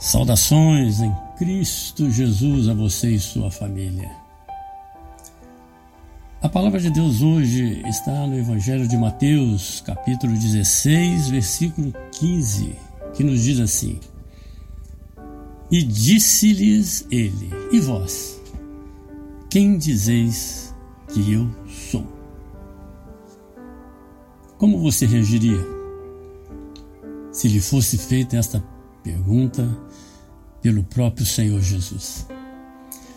Saudações em Cristo Jesus a você e sua família. A palavra de Deus hoje está no Evangelho de Mateus, capítulo 16, versículo 15, que nos diz assim: E disse-lhes ele: E vós, quem dizeis que eu sou? Como você reagiria se lhe fosse feita esta pergunta pelo próprio Senhor Jesus.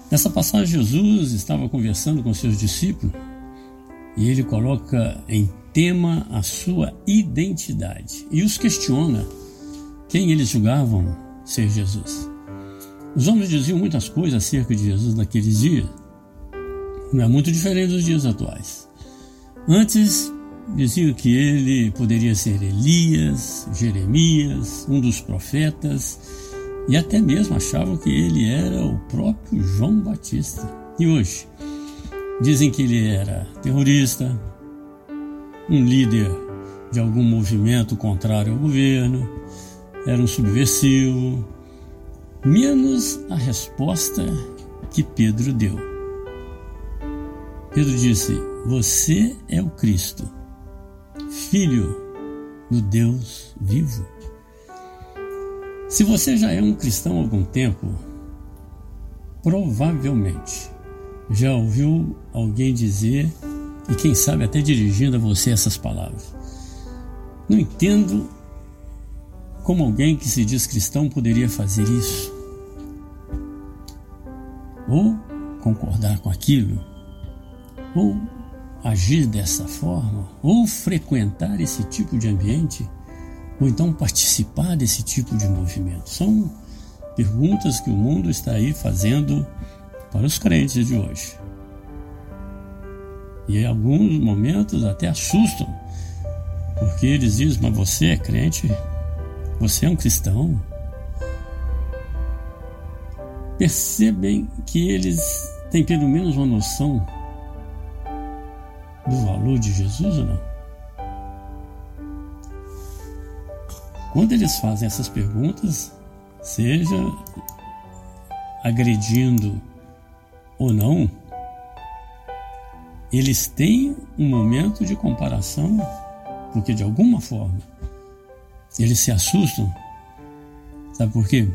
Nessa passagem, Jesus estava conversando com seus discípulos e ele coloca em tema a sua identidade e os questiona quem eles julgavam ser Jesus. Os homens diziam muitas coisas acerca de Jesus naqueles dias, não é muito diferente dos dias atuais. Antes, diziam que ele poderia ser Elias, Jeremias, um dos profetas, e até mesmo achavam que ele era o próprio João Batista. E hoje, dizem que ele era terrorista, um líder de algum movimento contrário ao governo, era um subversivo, menos a resposta que Pedro deu. Pedro disse: Você é o Cristo filho do Deus vivo. Se você já é um cristão há algum tempo, provavelmente já ouviu alguém dizer, e quem sabe até dirigindo a você essas palavras. Não entendo como alguém que se diz cristão poderia fazer isso. Ou concordar com aquilo, ou agir dessa forma, ou frequentar esse tipo de ambiente, ou então participar desse tipo de movimento? São perguntas que o mundo está aí fazendo para os crentes de hoje. E em alguns momentos até assustam, porque eles dizem: Mas você é crente? Você é um cristão? Percebem que eles têm pelo menos uma noção do valor de Jesus ou não? Quando eles fazem essas perguntas, seja agredindo ou não, eles têm um momento de comparação, porque de alguma forma eles se assustam. Sabe por quê?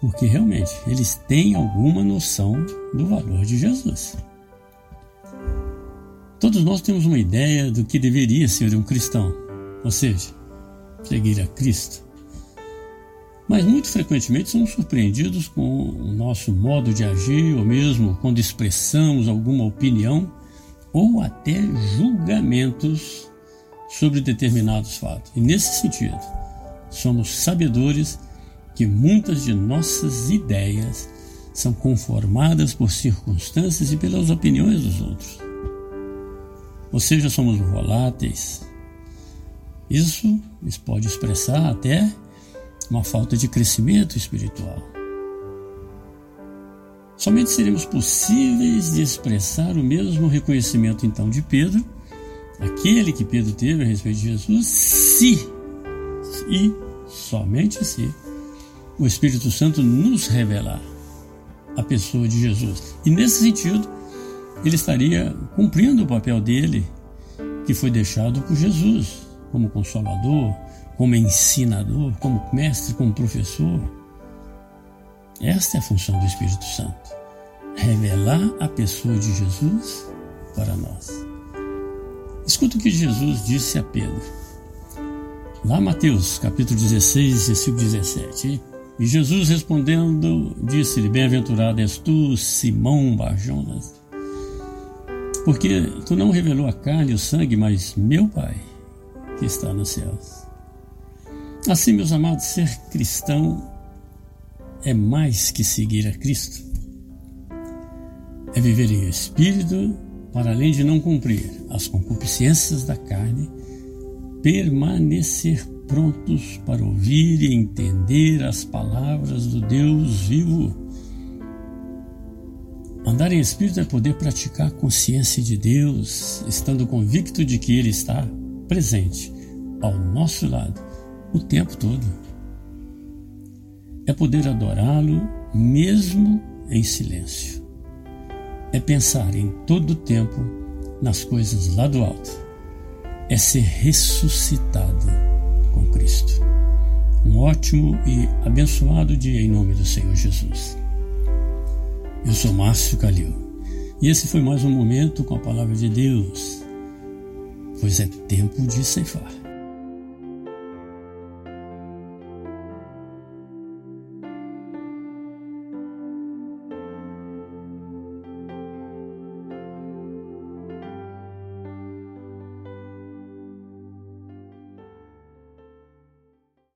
Porque realmente eles têm alguma noção do valor de Jesus. Todos nós temos uma ideia do que deveria ser um cristão, ou seja, seguir a Cristo. Mas muito frequentemente somos surpreendidos com o nosso modo de agir, ou mesmo quando expressamos alguma opinião ou até julgamentos sobre determinados fatos. E nesse sentido, somos sabedores que muitas de nossas ideias são conformadas por circunstâncias e pelas opiniões dos outros ou seja, somos voláteis. Isso, isso pode expressar até uma falta de crescimento espiritual. Somente seremos possíveis de expressar o mesmo reconhecimento então de Pedro, aquele que Pedro teve a respeito de Jesus, se e somente se o Espírito Santo nos revelar a pessoa de Jesus. E nesse sentido, ele estaria cumprindo o papel dele, que foi deixado por Jesus, como consolador, como ensinador, como mestre, como professor. Esta é a função do Espírito Santo: revelar a pessoa de Jesus para nós. Escuta o que Jesus disse a Pedro. Lá Mateus, capítulo 16, versículo 17. E Jesus respondendo, disse-lhe: Bem-aventurado és tu, Simão Barjonas, porque tu não revelou a carne e o sangue, mas meu Pai que está nos céus. Assim, meus amados, ser cristão é mais que seguir a Cristo. É viver em espírito para além de não cumprir as concupiscências da carne, permanecer prontos para ouvir e entender as palavras do Deus vivo Andar em espírito é poder praticar a consciência de Deus, estando convicto de que Ele está presente ao nosso lado o tempo todo. é poder adorá-lo mesmo em silêncio. É pensar em todo o tempo nas coisas lá do alto. É ser ressuscitado com Cristo. Um ótimo e abençoado dia em nome do Senhor Jesus. Eu sou Márcio Calil e esse foi mais um momento com a palavra de Deus, pois é tempo de ceifar.